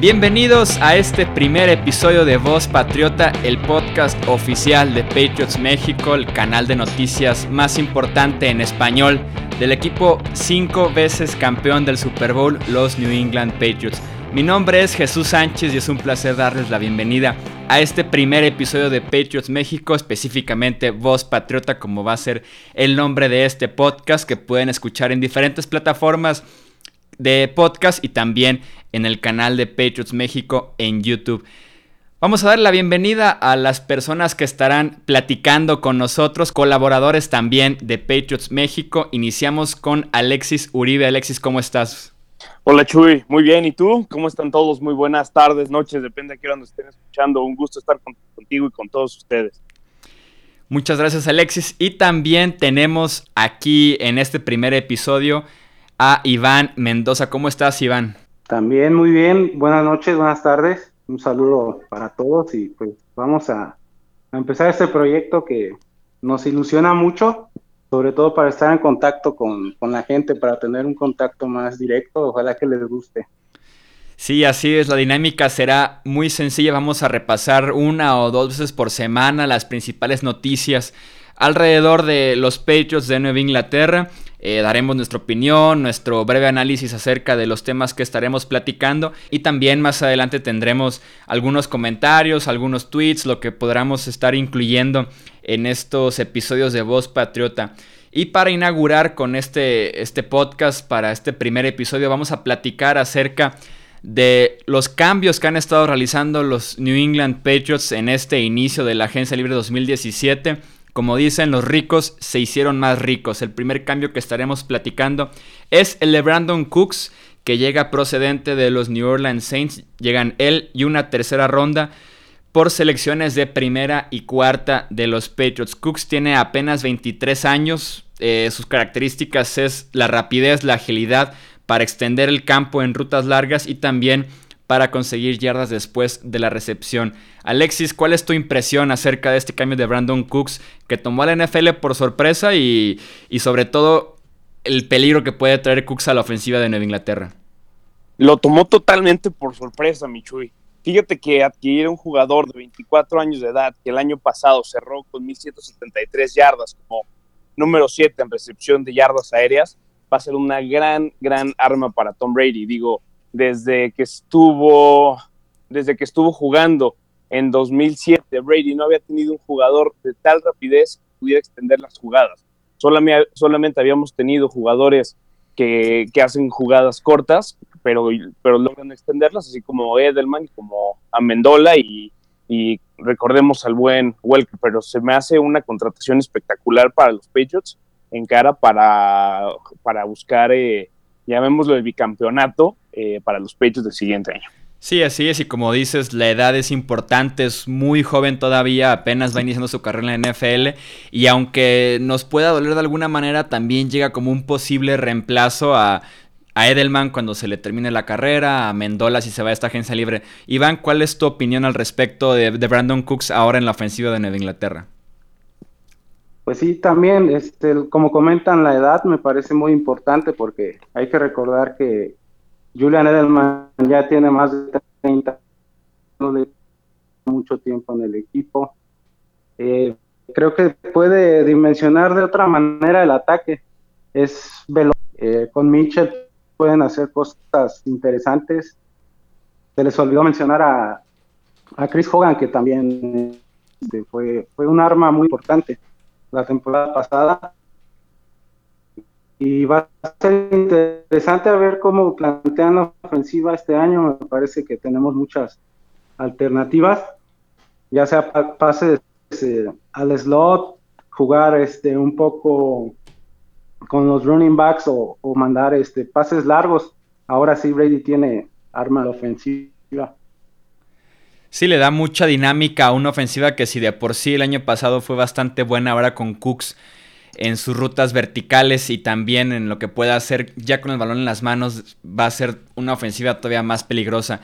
Bienvenidos a este primer episodio de Voz Patriota, el podcast oficial de Patriots México, el canal de noticias más importante en español del equipo cinco veces campeón del Super Bowl, los New England Patriots. Mi nombre es Jesús Sánchez y es un placer darles la bienvenida a este primer episodio de Patriots México, específicamente Voz Patriota, como va a ser el nombre de este podcast que pueden escuchar en diferentes plataformas de podcast y también en el canal de Patriots México en YouTube. Vamos a dar la bienvenida a las personas que estarán platicando con nosotros, colaboradores también de Patriots México. Iniciamos con Alexis Uribe. Alexis, ¿cómo estás? Hola Chuy, muy bien. ¿Y tú? ¿Cómo están todos? Muy buenas tardes, noches, depende de qué hora nos estén escuchando. Un gusto estar contigo y con todos ustedes. Muchas gracias Alexis. Y también tenemos aquí en este primer episodio a Iván Mendoza. ¿Cómo estás Iván? También muy bien. Buenas noches, buenas tardes. Un saludo para todos y pues vamos a, a empezar este proyecto que nos ilusiona mucho sobre todo para estar en contacto con, la gente, para tener un contacto más directo, ojalá que les guste. Sí, así es, la dinámica será muy sencilla, vamos a repasar una o dos veces por semana las principales noticias alrededor de los Patriots de Nueva Inglaterra. Eh, daremos nuestra opinión, nuestro breve análisis acerca de los temas que estaremos platicando y también más adelante tendremos algunos comentarios, algunos tweets, lo que podamos estar incluyendo en estos episodios de Voz Patriota. Y para inaugurar con este, este podcast, para este primer episodio, vamos a platicar acerca de los cambios que han estado realizando los New England Patriots en este inicio de la Agencia Libre 2017 como dicen, los ricos se hicieron más ricos. El primer cambio que estaremos platicando es el de Brandon Cooks, que llega procedente de los New Orleans Saints. Llegan él y una tercera ronda por selecciones de primera y cuarta de los Patriots. Cooks tiene apenas 23 años. Eh, sus características es la rapidez, la agilidad para extender el campo en rutas largas y también para conseguir yardas después de la recepción. Alexis, ¿cuál es tu impresión acerca de este cambio de Brandon Cooks que tomó a la NFL por sorpresa y, sobre todo el peligro que puede traer Cooks a la ofensiva de Nueva Inglaterra? Lo tomó totalmente por sorpresa, Michuy. Fíjate que adquirir un jugador de 24 años de edad que el año pasado cerró con 1.173 yardas como número 7 en recepción de yardas aéreas, va a ser una gran, gran arma para Tom Brady. Digo, desde que estuvo, desde que estuvo jugando en 2007, Brady no había tenido un jugador de tal rapidez que pudiera extender las jugadas. Solamente, solamente habíamos tenido jugadores que, hacen jugadas cortas, pero, pero logran extenderlas, así como Edelman, como Amendola y, y recordemos al buen Welker, pero se me hace una contratación espectacular para los Patriots en cara para, para buscar, eh, llamémoslo el bicampeonato eh, para los pechos del siguiente año. Sí, así es, y como dices, la edad es importante, es muy joven todavía, apenas va iniciando su carrera en la NFL, y aunque nos pueda doler de alguna manera, también llega como un posible reemplazo a, Edelman cuando se le termine la carrera, a Mendola si se va a esta agencia libre. Iván, ¿cuál es tu opinión al respecto de, de Brandon Cooks ahora en la ofensiva de Nueva Inglaterra? Pues sí, también, este, como comentan, la edad me parece muy importante porque hay que recordar que Julian Edelman ya tiene más de 30 años, mucho tiempo en el equipo. Eh, creo que puede dimensionar de otra manera el ataque. Es veloz. Eh, con Mitchell pueden hacer cosas interesantes. Se les olvidó mencionar a, a Chris Hogan, que también este, fue, fue un arma muy importante la temporada pasada y va a ser interesante a ver cómo plantean la ofensiva este año. Me parece que tenemos muchas alternativas, ya sea pases al slot, jugar este un poco con los running backs o, mandar este pases largos. Ahora sí Brady tiene arma de ofensiva. Sí, le da mucha dinámica a una ofensiva que si de por sí el año pasado fue bastante buena, ahora con Cooks en sus rutas verticales y también en lo que pueda hacer ya con el balón en las manos, va a ser una ofensiva todavía más peligrosa.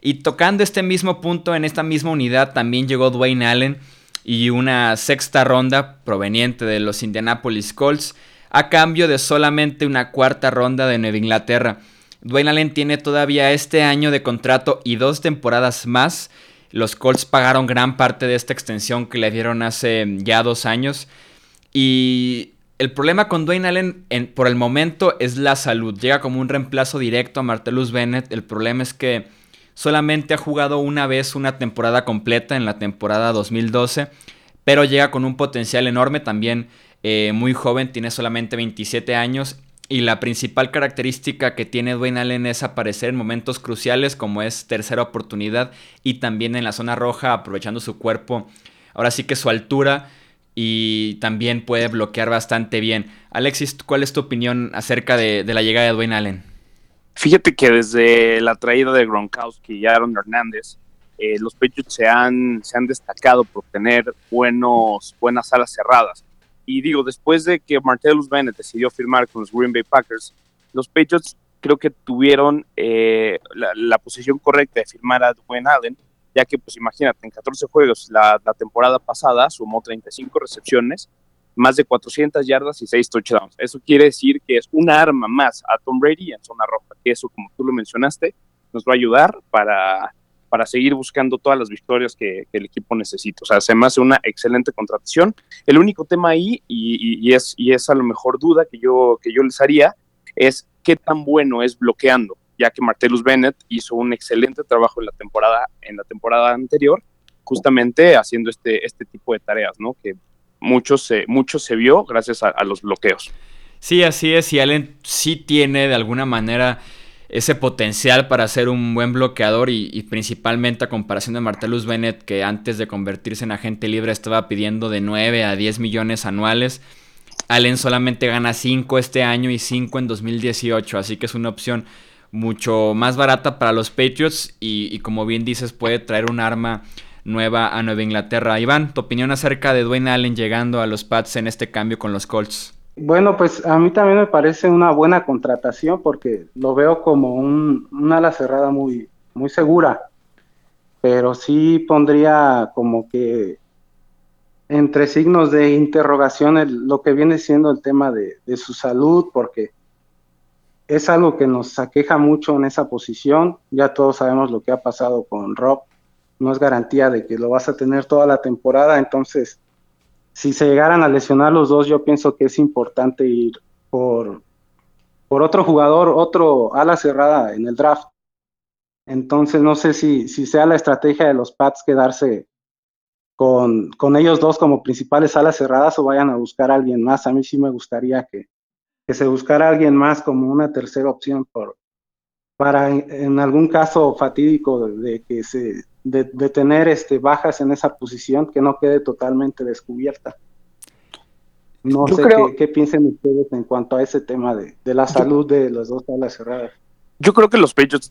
Y tocando este mismo punto, en esta misma unidad, también llegó Dwayne Allen. y una sexta ronda proveniente de los Indianapolis Colts a cambio de solamente una cuarta ronda de Nueva Inglaterra. Dwayne Allen tiene todavía este año de contrato y dos temporadas más. Los Colts pagaron gran parte de esta extensión que le dieron hace ya dos años. Y el problema con Dwayne Allen por el momento es la salud. Llega como un reemplazo directo a Martellus Bennett. El problema es que solamente ha jugado una vez una temporada completa en la temporada 2012. Pero llega con un potencial enorme también eh, muy joven, tiene solamente 27 años. Y la principal característica que tiene Dwayne Allen es aparecer en momentos cruciales como es tercera oportunidad y también en la zona roja aprovechando su cuerpo. Ahora sí que su altura y también puede bloquear bastante bien. Alexis, ¿cuál es tu opinión acerca de, la llegada de Dwayne Allen? Fíjate que desde la traída de Gronkowski y Aaron Hernández, eh, los Patriots se han, se han destacado por tener buenos, buenas alas cerradas. Y digo, después de que Martellus Bennett decidió firmar con los Green Bay Packers, los Patriots creo que tuvieron eh, la, posición correcta de firmar a Dwayne Allen, ya que, pues imagínate, en 14 juegos la, temporada pasada sumó 35 recepciones, más de 400 yardas y 6 touchdowns. Eso quiere decir que es una arma más a Tom Brady en zona roja, que eso, como tú lo mencionaste, nos va a ayudar para para seguir buscando todas las victorias que, el equipo necesita. O sea, se me hace una excelente contratación. El único tema ahí, y, es, y es a lo mejor duda que yo, que yo les haría, es qué tan bueno es bloqueando, ya que Martellus Bennett hizo un excelente trabajo en la temporada, en la temporada anterior, justamente haciendo este, este tipo de tareas, ¿no? Que mucho se, mucho se vio gracias a, a los bloqueos. Sí, así es, y Allen sí tiene de alguna manera ese potencial para ser un buen bloqueador y, principalmente a comparación de Martellus Bennett que antes de convertirse en agente libre estaba pidiendo de 9 a 10 millones anuales. Allen solamente gana 5 este año y 5 en 2018, así que es una opción mucho más barata para los Patriots y, y como bien dices puede traer un arma nueva a Nueva Inglaterra. Iván, tu opinión acerca de Dwayne Allen llegando a los Pats en este cambio con los Colts. Bueno, pues a mí también me parece una buena contratación porque lo veo como un, ala cerrada muy, muy segura, pero sí pondría como que entre signos de interrogación lo que viene siendo el tema de, de, su salud, porque es algo que nos aqueja mucho en esa posición. Ya todos sabemos lo que ha pasado con Rob. No es garantía de que lo vas a tener toda la temporada, entonces si se llegaran a lesionar los dos, yo pienso que es importante ir por, por otro jugador, otro ala cerrada en el draft. Entonces no sé si, si sea la estrategia de los Pats quedarse con, con, ellos dos como principales alas cerradas o vayan a buscar a alguien más. A mí sí me gustaría que, que se buscara a alguien más como una tercera opción por, para en, algún caso fatídico de que se de, tener este, bajas en esa posición que no quede totalmente descubierta. No sé qué, piensen ustedes en cuanto a ese tema de, la salud de los dos alas cerradas. Yo creo que los Patriots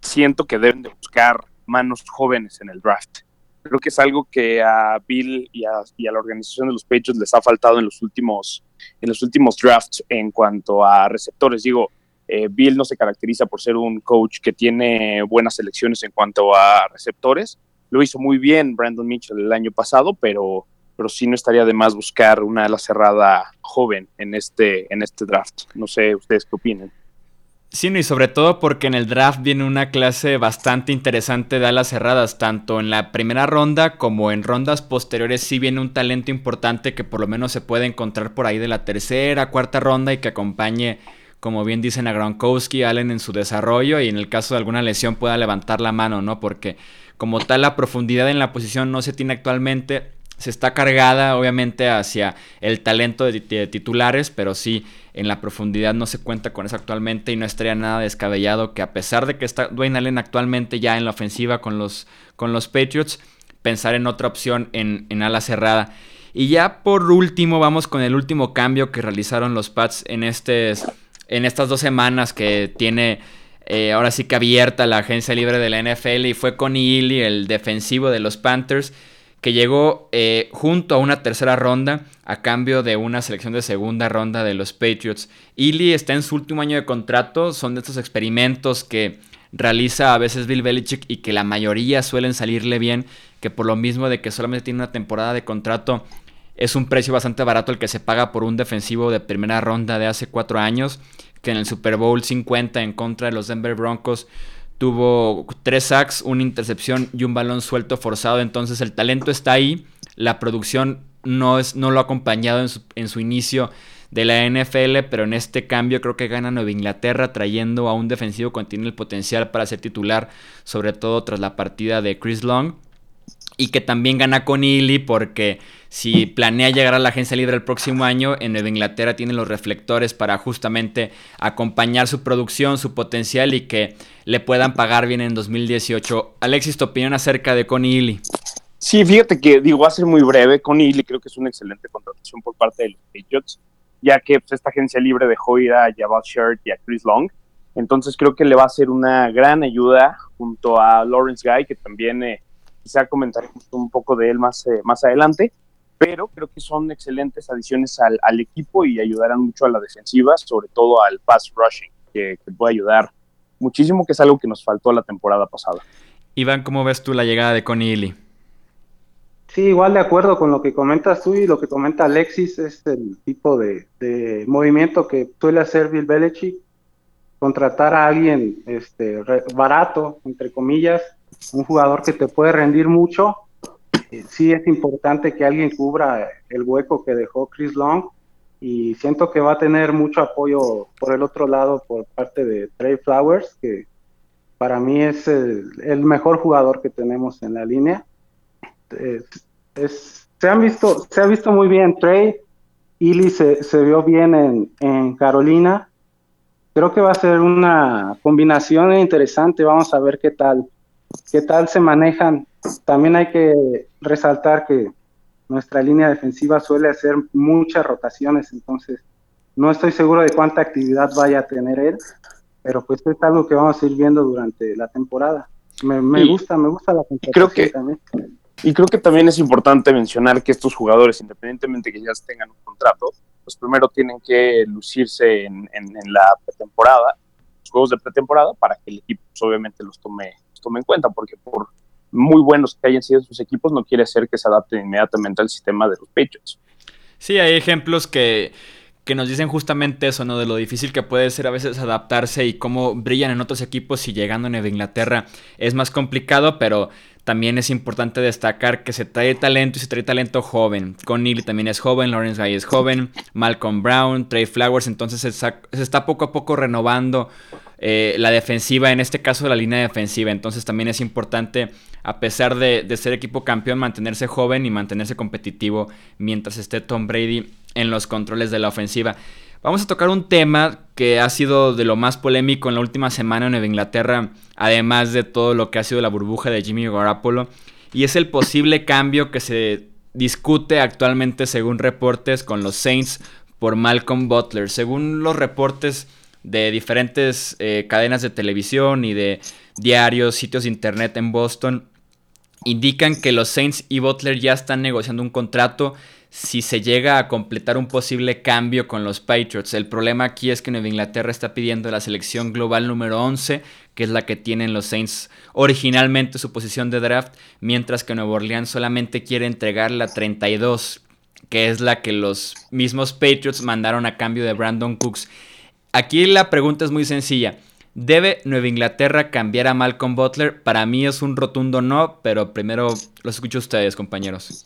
siento que deben de buscar manos jóvenes en el draft. Creo que es algo que a Bill y a, y a, la organización de los Patriots les ha faltado en los últimos, en los últimos drafts en cuanto a receptores. Digo, eh, Bill no se caracteriza por ser un coach que tiene buenas selecciones en cuanto a receptores. Lo hizo muy bien Brandon Mitchell el año pasado, pero, pero sí no estaría de más buscar una ala cerrada joven en este, en este draft. No sé ustedes qué opinan. Sí, y sobre todo porque en el draft viene una clase bastante interesante de alas cerradas, tanto en la primera ronda como en rondas posteriores sí viene un talento importante que por lo menos se puede encontrar por ahí de la tercera, cuarta ronda y que acompañe como bien dicen a Gronkowski, Allen en su desarrollo y en el caso de alguna lesión pueda levantar la mano, ¿no? Porque como tal la profundidad en la posición no se tiene actualmente, se está cargada obviamente hacia el talento de, titulares, pero sí en la profundidad no se cuenta con eso actualmente y no estaría nada descabellado que a pesar de que está Dwayne Allen actualmente ya en la ofensiva con los, con los Patriots, pensar en otra opción en, en ala cerrada. Y ya por último vamos con el último cambio que realizaron los Pats en este en estas dos semanas que tiene eh, ahora sí que abierta la agencia libre de la NFL y fue con Ely, el defensivo de los Panthers, que llegó eh, junto a una tercera ronda a cambio de una selección de segunda ronda de los Patriots. Ely está en su último año de contrato, son de estos experimentos que realiza a veces Bill Belichick y que la mayoría suelen salirle bien, que por lo mismo de que solamente tiene una temporada de contrato, es un precio bastante barato el que se paga por un defensivo de primera ronda de hace cuatro años, que en el Super Bowl 50 en contra de los Denver Broncos tuvo tres sacks, una intercepción y un balón suelto forzado. Entonces el talento está ahí, la producción no, es, no lo ha acompañado en su, en su inicio de la NFL, pero en este cambio creo que gana Nueva Inglaterra trayendo a un defensivo que tiene el potencial para ser titular, sobre todo tras la partida de Chris Long. Y que también gana con Ely porque si planea llegar a la agencia libre el próximo año, en Nueva Inglaterra tiene los reflectores para justamente acompañar su producción, su potencial y que le puedan pagar bien en 2018. Alexis, tu opinión acerca de Connie Ely. Sí, fíjate que digo, va a ser muy breve. Connie Ely creo que es una excelente contratación por parte de los Patriots ya que pues, esta agencia libre dejó ir a Jabal Shirt y a Chris Long. Entonces creo que le va a ser una gran ayuda junto a Lawrence Guy, que también eh, quizá comentaremos un poco de él más, eh, más adelante, pero creo que son excelentes adiciones al, al, equipo y ayudarán mucho a la defensiva, sobre todo al pass rushing, que, que puede ayudar muchísimo, que es algo que nos faltó la temporada pasada. Iván, ¿cómo ves tú la llegada de Connie Ely? Sí, igual de acuerdo con lo que comentas tú y lo que comenta Alexis, es el tipo de, de movimiento que suele hacer Bill Belichick, contratar a alguien este, barato, entre comillas, un jugador que te puede rendir mucho. Sí es importante que alguien cubra el hueco que dejó Chris Long y siento que va a tener mucho apoyo por el otro lado por parte de Trey Flowers, que para mí es el, mejor jugador que tenemos en la línea es, se han visto, se ha visto muy bien Trey, Illy se, se vio bien en, en, Carolina. Creo que va a ser una combinación interesante. Vamos a ver qué tal, qué tal se manejan. También hay que resaltar que nuestra línea defensiva suele hacer muchas rotaciones, entonces no estoy seguro de cuánta actividad vaya a tener él, pero pues es algo que vamos a ir viendo durante la temporada. Me, me gusta, me gusta la creo que también. Y creo que también es importante mencionar que estos jugadores, independientemente que ya tengan un contrato, pues primero tienen que lucirse en, en, en la pretemporada, los juegos de pretemporada, para que el equipo pues, obviamente los tome, los tome en cuenta, porque por muy buenos que hayan sido sus equipos, no quiere ser que se adapten inmediatamente al sistema de los Patriots. Sí, hay ejemplos que, que nos dicen justamente eso, ¿no? De lo difícil que puede ser a veces adaptarse y cómo brillan en otros equipos y llegando a Nueva Inglaterra es más complicado, pero también es importante destacar que se trae talento y se trae talento joven. Con Neely también es joven, Lawrence Guy es joven, Malcolm Brown, Trey Flowers, entonces se está, poco a poco renovando eh, la defensiva, en este caso la línea defensiva. Entonces también es importante, a pesar de, de, ser equipo campeón, mantenerse joven y mantenerse competitivo mientras esté Tom Brady en los controles de la ofensiva. Vamos a tocar un tema que ha sido de lo más polémico en la última semana en Nueva Inglaterra, además de todo lo que ha sido la burbuja de Jimmy Garoppolo, y es el posible cambio que se discute actualmente según reportes con los Saints por Malcolm Butler. Según los reportes de diferentes eh, cadenas de televisión y de diarios, sitios de internet en Boston, indican que los Saints y Butler ya están negociando un contrato si se llega a completar un posible cambio con los Patriots. El problema aquí es que Nueva Inglaterra está pidiendo la selección global número 11, que es la que tienen los Saints originalmente su posición de draft, mientras que Nueva Orleans solamente quiere entregar la 32, que es la que los mismos Patriots mandaron a cambio de Brandon Cooks. Aquí la pregunta es muy sencilla. ¿Debe Nueva Inglaterra cambiar a Malcolm Butler? Para mí es un rotundo no, pero primero los escucho ustedes, compañeros.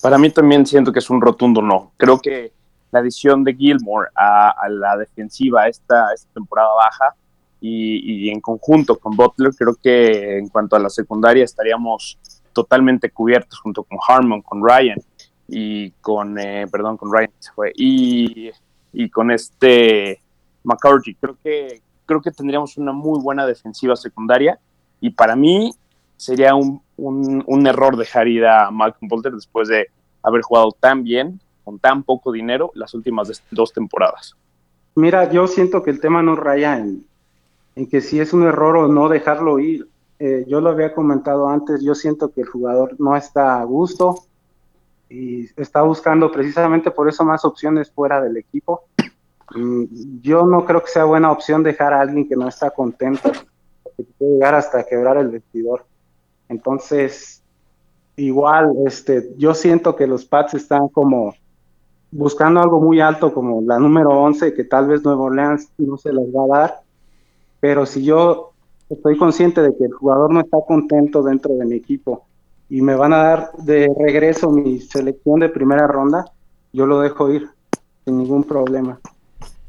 Para mí también siento que es un rotundo no. Creo que la adición de Gilmore a, a la defensiva esta, esta temporada baja y, en conjunto con Butler, creo que en cuanto a la secundaria estaríamos totalmente cubiertos junto con Harmon, con Ryan y con, eh, perdón, con Ryan y, y con este McCarthy. Creo que, creo que tendríamos una muy buena defensiva secundaria y para mí sería un, un, un, error dejar ir a Malcolm Bolter después de haber jugado tan bien, con tan poco dinero, las últimas dos temporadas. Mira, yo siento que el tema no raya en, en que si es un error o no dejarlo ir. Eh, yo lo había comentado antes, yo siento que el jugador no está a gusto y está buscando precisamente por eso más opciones fuera del equipo. Mm, yo no creo que sea buena opción dejar a alguien que no está contento que puede llegar hasta quebrar el vestidor. Entonces, igual, este, yo siento que los Pats están como buscando algo muy alto como la número 11, que tal vez Nuevo Orleans no se les va a dar, pero si yo estoy consciente de que el jugador no está contento dentro de mi equipo y me van a dar de regreso mi selección de primera ronda, yo lo dejo ir sin ningún problema.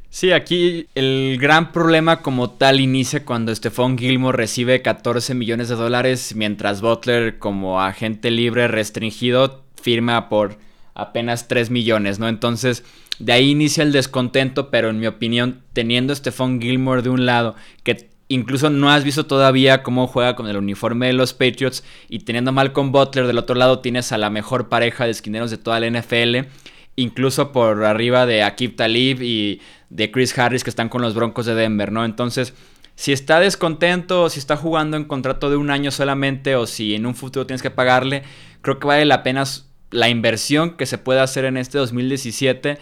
Sí, aquí el gran problema como tal inicia cuando Stephon Gilmore recibe 14 millones de dólares, mientras Butler como agente libre restringido firma por apenas 3 millones, ¿no? Entonces, de ahí inicia el descontento, pero en mi opinión, teniendo a Stephon Gilmore de un lado, que incluso no has visto todavía cómo juega con el uniforme de los Patriots, y teniendo a Malcolm Butler del otro lado, tienes a la mejor pareja de esquineros de toda la NFL, incluso por arriba de Akib Talib y de Chris Harris que están con los Broncos de Denver, ¿no? Entonces, si está descontento, si está jugando en contrato de un año solamente, o si en un futuro tienes que pagarle, creo que vale la pena la inversión que se puede hacer en este 2017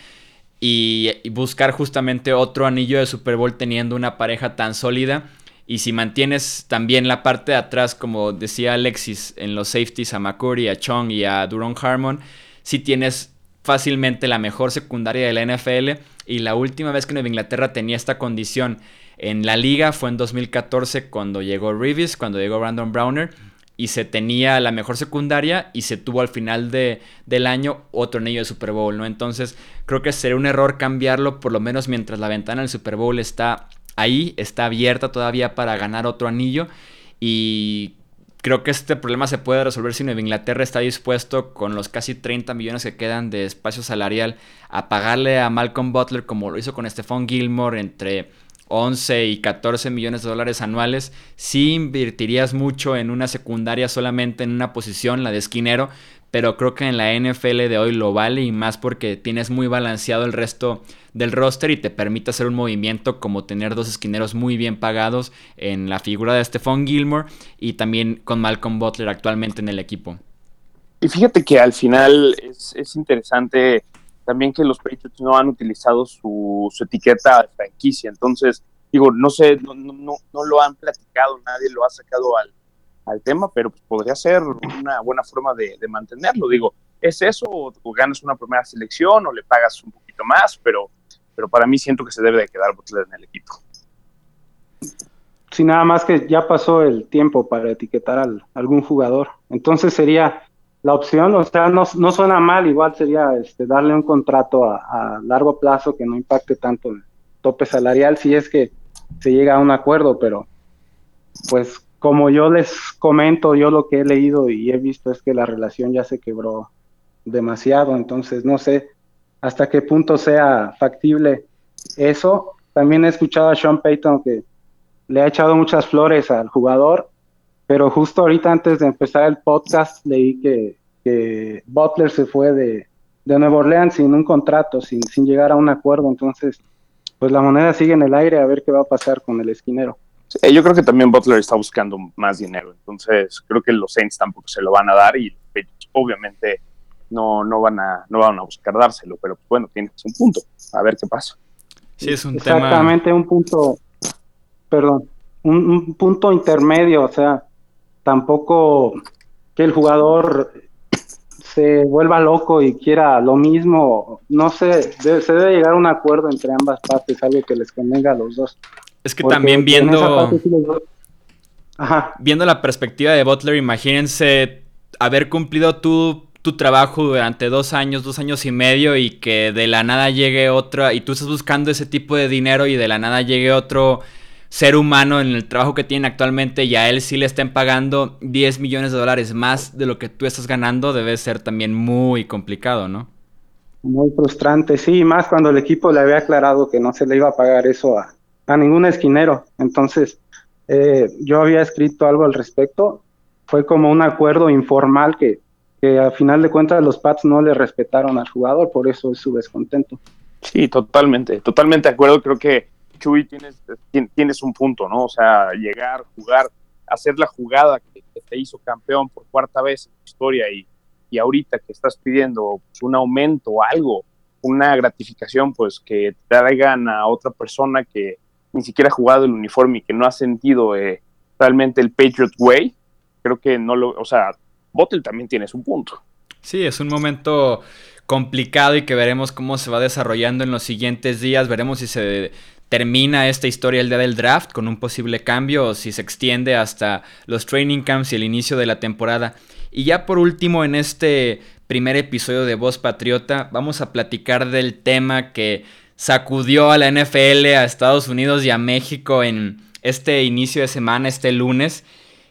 y, buscar justamente otro anillo de Super Bowl teniendo una pareja tan sólida. Y si mantienes también la parte de atrás, como decía Alexis, en los safeties a McCurry, a Chong y a Duron Harmon, si tienes fácilmente la mejor secundaria de la NFL. Y la última vez que Nueva Inglaterra tenía esta condición en la liga fue en 2014 cuando llegó Reeves, cuando llegó Brandon Browner y se tenía la mejor secundaria y se tuvo al final de, del año otro anillo de Super Bowl, ¿no? Entonces creo que sería un error cambiarlo por lo menos mientras la ventana del Super Bowl está ahí, está abierta todavía para ganar otro anillo y creo que este problema se puede resolver si Nueva Inglaterra está dispuesto con los casi 30 millones que quedan de espacio salarial a pagarle a Malcolm Butler como lo hizo con Stephon Gilmore entre 11 y 14 millones de dólares anuales, sí invertirías mucho en una secundaria solamente en una posición, la de esquinero, pero creo que en la NFL de hoy lo vale y más porque tienes muy balanceado el resto del roster y te permite hacer un movimiento como tener dos esquineros muy bien pagados en la figura de Stephon Gilmore y también con Malcolm Butler actualmente en el equipo. Y fíjate que al final es, es interesante también que los Patriots no han utilizado su, etiqueta de franquicia. Entonces, digo, no sé, no, no, no lo han platicado, nadie lo ha sacado al, al tema, pero pues podría ser una buena forma de, mantenerlo. Digo, ¿es eso o, ganas una primera selección o le pagas un poquito más? Pero, pero para mí siento que se debe de quedar Butler en el equipo. Sí, nada más que ya pasó el tiempo para etiquetar a algún jugador. Entonces sería la opción, o sea, no, suena mal, igual sería este, darle un contrato a, largo plazo que no impacte tanto el tope salarial si es que se llega a un acuerdo, pero pues como yo les comento, yo lo que he leído y he visto es que la relación ya se quebró demasiado, entonces no sé hasta qué punto sea factible eso. También he escuchado a Sean Payton que le ha echado muchas flores al jugador pero justo ahorita antes de empezar el podcast leí que, Butler se fue de, de Nueva Orleans sin un contrato, sin, sin llegar a un acuerdo. Entonces, pues la moneda sigue en el aire a ver qué va a pasar con el esquinero. yo creo que también Butler está buscando más dinero, entonces creo que los Saints tampoco se lo van a dar y obviamente no, no, van, a, no van a buscar dárselo, pero bueno, tienes un punto, a ver qué pasa. Sí, es un Exactamente, un punto, perdón, un, punto intermedio, o sea, tampoco que el jugador se vuelva loco y quiera lo mismo. No sé, se debe llegar a un acuerdo entre ambas partes, algo que les convenga a los dos. Es que también viendo, viendo la perspectiva de Butler, imagínense haber cumplido tu, tu trabajo durante dos años, dos años y medio y que de la nada llegue otra y tú estás buscando ese tipo de dinero y de la nada llegue otro ser humano en el trabajo que tiene actualmente y a él sí le estén pagando 10 millones de dólares más de lo que tú estás ganando, debe ser también muy complicado, ¿no? Muy frustrante, sí, más cuando el equipo le había aclarado que no se le iba a pagar eso a, ningún esquinero. Entonces, eh, yo había escrito algo al respecto. Fue como un acuerdo informal que, que a final de cuentas los Pats no le respetaron al jugador, por eso es su descontento. Sí, totalmente, totalmente de acuerdo. Creo que Chuy, tienes, tienes un punto, ¿no? O sea, llegar, jugar, hacer la jugada que, te hizo campeón por cuarta vez en tu historia y, y ahorita que estás pidiendo pues, un aumento algo, una gratificación, pues que traigan a otra persona que ni siquiera ha jugado el uniforme y que no ha sentido eh, realmente el Patriot Way. Creo que no lo, o sea, Bottle también tiene su punto. Sí, es un momento complicado y que veremos cómo se va desarrollando en los siguientes días. Veremos si se termina esta historia el día del draft con un posible cambio o si se extiende hasta los training camps y el inicio de la temporada. Y ya por último en este primer episodio de Voz Patriota vamos a platicar del tema que sacudió a la NFL, a Estados Unidos y a México en este inicio de semana, este lunes.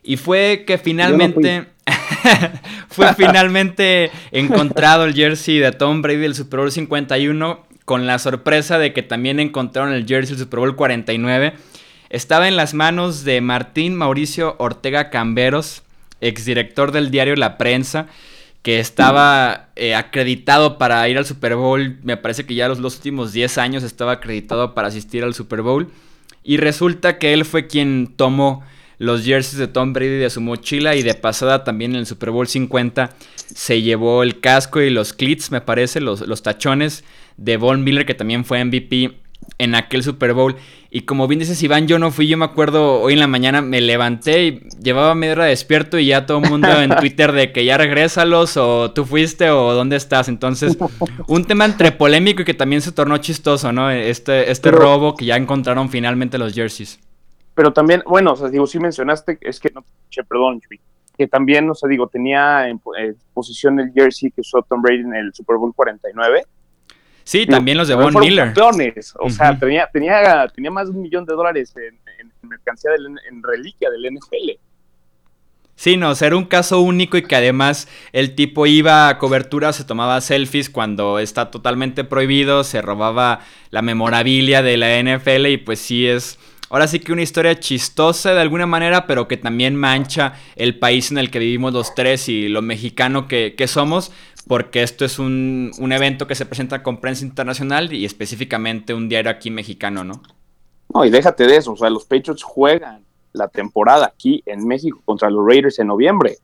Y fue que finalmente... fue finalmente encontrado el jersey de Tom Brady del Super Bowl 51 con la sorpresa de que también encontraron el jersey del Super Bowl 49. Estaba en las manos de Martín Mauricio Ortega Camberos, exdirector del diario La Prensa, que estaba eh, acreditado para ir al Super Bowl. Me parece que ya los, últimos 10 años estaba acreditado para asistir al Super Bowl. Y resulta que él fue quien tomó los jerseys de Tom Brady de su mochila y de pasada también en el Super Bowl 50 se llevó el casco y los clits, me parece, los, los tachones de Von Miller que también fue MVP en aquel Super Bowl. Y como bien dices, Iván, yo no fui, yo me acuerdo hoy en la mañana me levanté y llevaba media hora despierto y ya todo el mundo en Twitter de que ya regrésalos o tú fuiste o dónde estás. Entonces, un tema entre polémico y que también se tornó chistoso, ¿no? Este, este robo que ya encontraron finalmente los jerseys. Pero también, bueno, o sea, digo, sí mencionaste, es que no, che, perdón, que también, o sea, digo, tenía en, posición el jersey que usó Tom Brady en el Super Bowl 49. Sí, también los de Von Miller. Campeones. O sea, tenía, tenía, tenía más de un millón de dólares en, en mercancía, del, en reliquia del NFL. Sí, no, o sea, era un caso único y que además el tipo iba a cobertura, se tomaba selfies cuando está totalmente prohibido, se robaba la memorabilia de la NFL y pues sí es ahora sí que una historia chistosa de alguna manera, pero que también mancha el país en el que vivimos los tres y lo mexicano que, somos, porque esto es un, evento que se presenta con prensa internacional y específicamente un diario aquí mexicano, ¿no? No, y déjate de eso, o sea, los Patriots juegan la temporada aquí en México contra los Raiders en noviembre.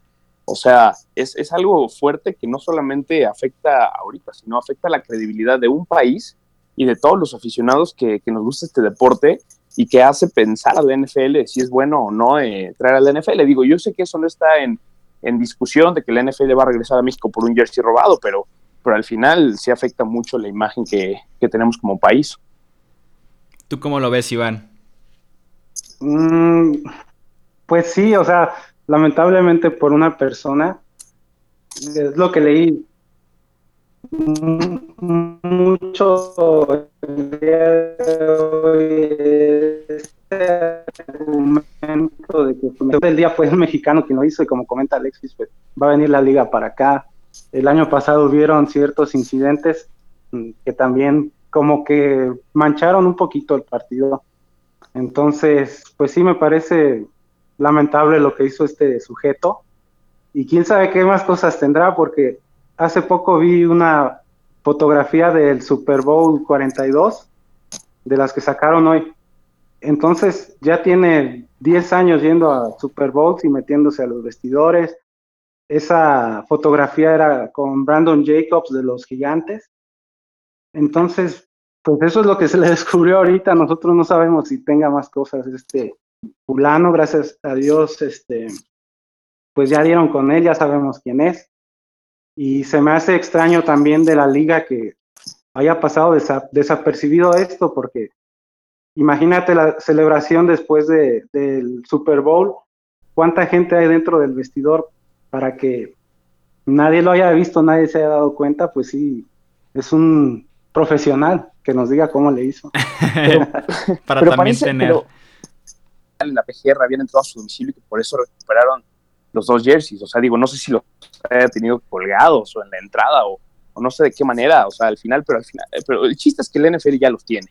O sea, es, es algo fuerte que no solamente afecta ahorita, sino afecta la credibilidad de un país y de todos los aficionados que, que nos gusta este deporte y que hace pensar a la NFL si es bueno o no eh, traer a la NFL. Digo, yo sé que eso no está en, discusión de que la NFL va a regresar a México por un jersey robado, pero, pero al final sí afecta mucho la imagen que, tenemos como país. ¿Tú cómo lo ves, Iván? Mm, pues sí, o sea, lamentablemente por una persona, es lo que leí, mucho el día de hoy de que el día fue el mexicano quien lo hizo y como comenta Alexis, pues va a venir la liga para acá. El año pasado hubieron ciertos incidentes mm, que también como que mancharon un poquito el partido. Entonces, pues sí me parece lamentable lo que hizo este sujeto. Y quién sabe qué más cosas tendrá, porque hace poco vi una fotografía del Super Bowl 42, de las que sacaron hoy. Entonces ya tiene 10 años yendo a Super Bowls y metiéndose a los vestidores. Esa fotografía era con Brandon Jacobs de los Gigantes. Entonces, pues eso es lo que se le descubrió ahorita. Nosotros no sabemos si tenga más cosas. Este fulano, gracias a Dios, este, pues ya dieron con él, ya sabemos quién es. Y se me hace extraño también de la liga que haya pasado desapercibido esto, porque imagínate la celebración después de, del Super Bowl, cuánta gente hay dentro del vestidor para que nadie lo haya visto, nadie se haya dado cuenta, pues sí, es un profesional que nos diga cómo le hizo. para también tener... la PGR habían entrado a su domicilio y que por eso recuperaron los dos jerseys. O sea, digo, no sé si los haya tenido colgados o en la entrada o, no sé de qué manera, o sea, al final, pero al final, pero el chiste es que el NFL ya los tiene.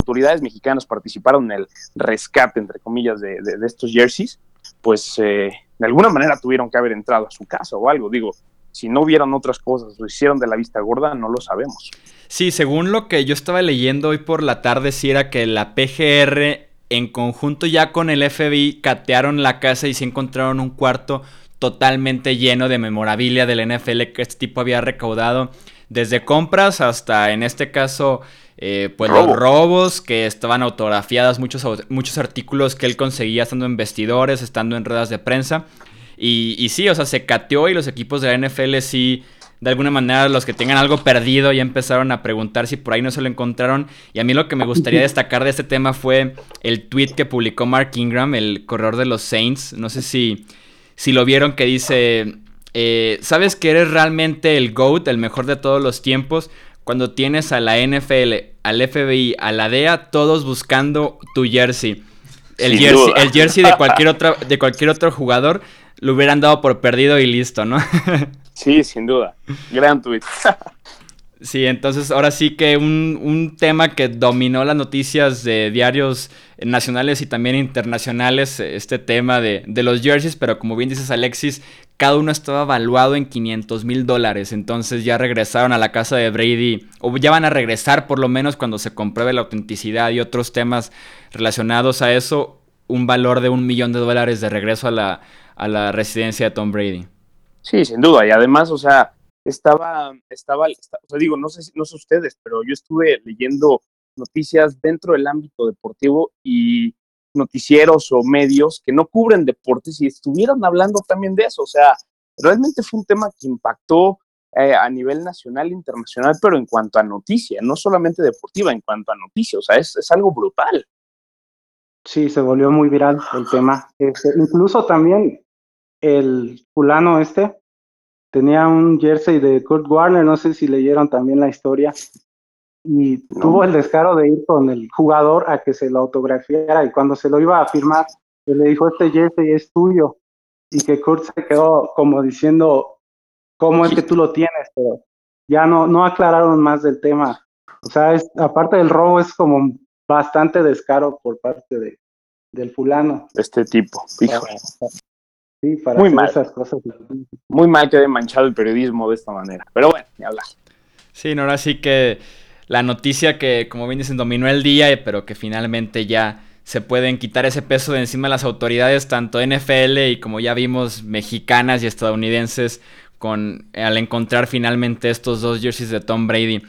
Autoridades mexicanas participaron en el rescate, entre comillas, de, estos jerseys, pues eh, de alguna manera tuvieron que haber entrado a su casa o algo. Digo, si no hubieran otras cosas, lo hicieron de la vista gorda, no lo sabemos. Sí, según lo que yo estaba leyendo hoy por la tarde, sí era que la PGR en conjunto ya con el FBI catearon la casa y se encontraron un cuarto totalmente lleno de memorabilia del NFL que este tipo había recaudado. desde compras hasta en este caso eh, pues los robos que estaban autografiadas, muchos, muchos artículos que él conseguía estando en vestidores, estando en ruedas de prensa. Y, y sí, o sea, se cateó y los equipos de la NFL sí, de alguna manera, los que tengan algo perdido ya empezaron a preguntar si por ahí no se lo encontraron. Y a mí lo que me gustaría destacar de este tema fue el tweet que publicó Mark Ingram, el corredor de los Saints. No sé si, si lo vieron que dice, eh, ¿sabes que eres realmente el GOAT, el mejor de todos los tiempos? Cuando tienes a la NFL, al FBI, a la DEA, todos buscando tu jersey. El, jersey, el jersey, de cualquier, otro, de cualquier otro jugador lo hubieran dado por perdido y listo, ¿no? sí, sin duda. Gran tweet. Sí, entonces ahora sí que un, tema que dominó las noticias de diarios nacionales y también internacionales, este tema de, de, los jerseys, pero como bien dices Alexis, cada uno estaba evaluado en 500 mil dólares, entonces ya regresaron a la casa de Brady, o ya van a regresar por lo menos cuando se compruebe la autenticidad y otros temas relacionados a eso, un valor de un millón de dólares de regreso a la, a la residencia de Tom Brady. Sí, sin duda, y además, o sea estaba, estaba, o sea, digo, no sé, no sé ustedes, pero yo estuve leyendo noticias dentro del ámbito deportivo y noticieros o medios que no cubren deportes y estuvieron hablando también de eso. O sea, realmente fue un tema que impactó eh, a nivel nacional e internacional, pero en cuanto a noticia, no solamente deportiva, en cuanto a noticia, o sea, es, es algo brutal. Sí, se volvió muy viral el tema. Este, incluso también el fulano este, tenía un jersey de Kurt Warner, no sé si leyeron también la historia, y tuvo el descaro de ir con el jugador a que se lo autografiara y cuando se lo iba a firmar, él le dijo, este jersey es tuyo, y que Kurt se quedó como diciendo, ¿cómo es que tú lo tienes? Pero ya no, no aclararon más del tema. O sea, es, aparte del robo, es como bastante descaro por parte de, del fulano. Este tipo, hijo. Sí, para Muy mal. esas cosas. Muy mal que haya manchado el periodismo de esta manera. Pero bueno, ni hablar. Sí, no, ahora sí que la noticia que, como bien dicen, dominó el día, pero que finalmente ya se pueden quitar ese peso de encima de las autoridades, tanto NFL y como ya vimos, mexicanas y estadounidenses, con, al encontrar finalmente estos dos jerseys de Tom Brady.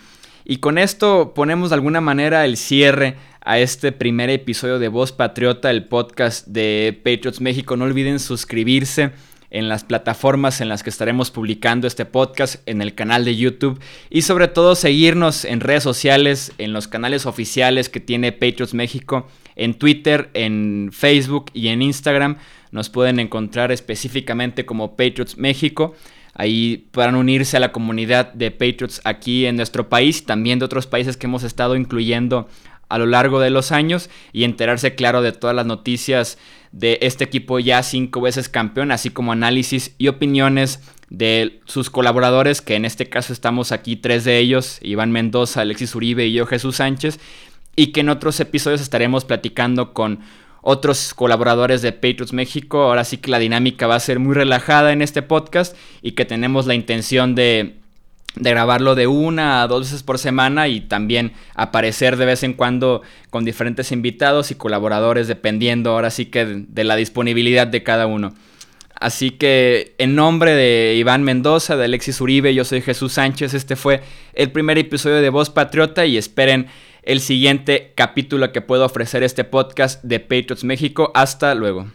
Y con esto ponemos de alguna manera el cierre a este primer episodio de Voz Patriota, el podcast de Patriots México. No olviden suscribirse en las plataformas en las que estaremos publicando este podcast, en el canal de YouTube y sobre todo seguirnos en redes sociales, en los canales oficiales que tiene Patriots México, en Twitter, en Facebook y en Instagram. Nos pueden encontrar específicamente como Patriots México. Ahí podrán unirse a la comunidad de Patriots aquí en nuestro país, también de otros países que hemos estado incluyendo a lo largo de los años y enterarse claro de todas las noticias de este equipo ya cinco veces campeón, así como análisis y opiniones de sus colaboradores, que en este caso estamos aquí tres de ellos, Iván Mendoza, Alexis Uribe y yo Jesús Sánchez, y que en otros episodios estaremos platicando con otros colaboradores de Patriots México. Ahora sí que la dinámica va a ser muy relajada en este podcast y que tenemos la intención de, grabarlo de una a dos veces por semana y también aparecer de vez en cuando con diferentes invitados y colaboradores dependiendo ahora sí que de, la disponibilidad de cada uno. Así que en nombre de Iván Mendoza, de Alexis Uribe, yo soy Jesús Sánchez. Este fue el primer episodio de Voz Patriota y esperen el siguiente capítulo que puedo ofrecer este podcast de Patriots México. Hasta luego.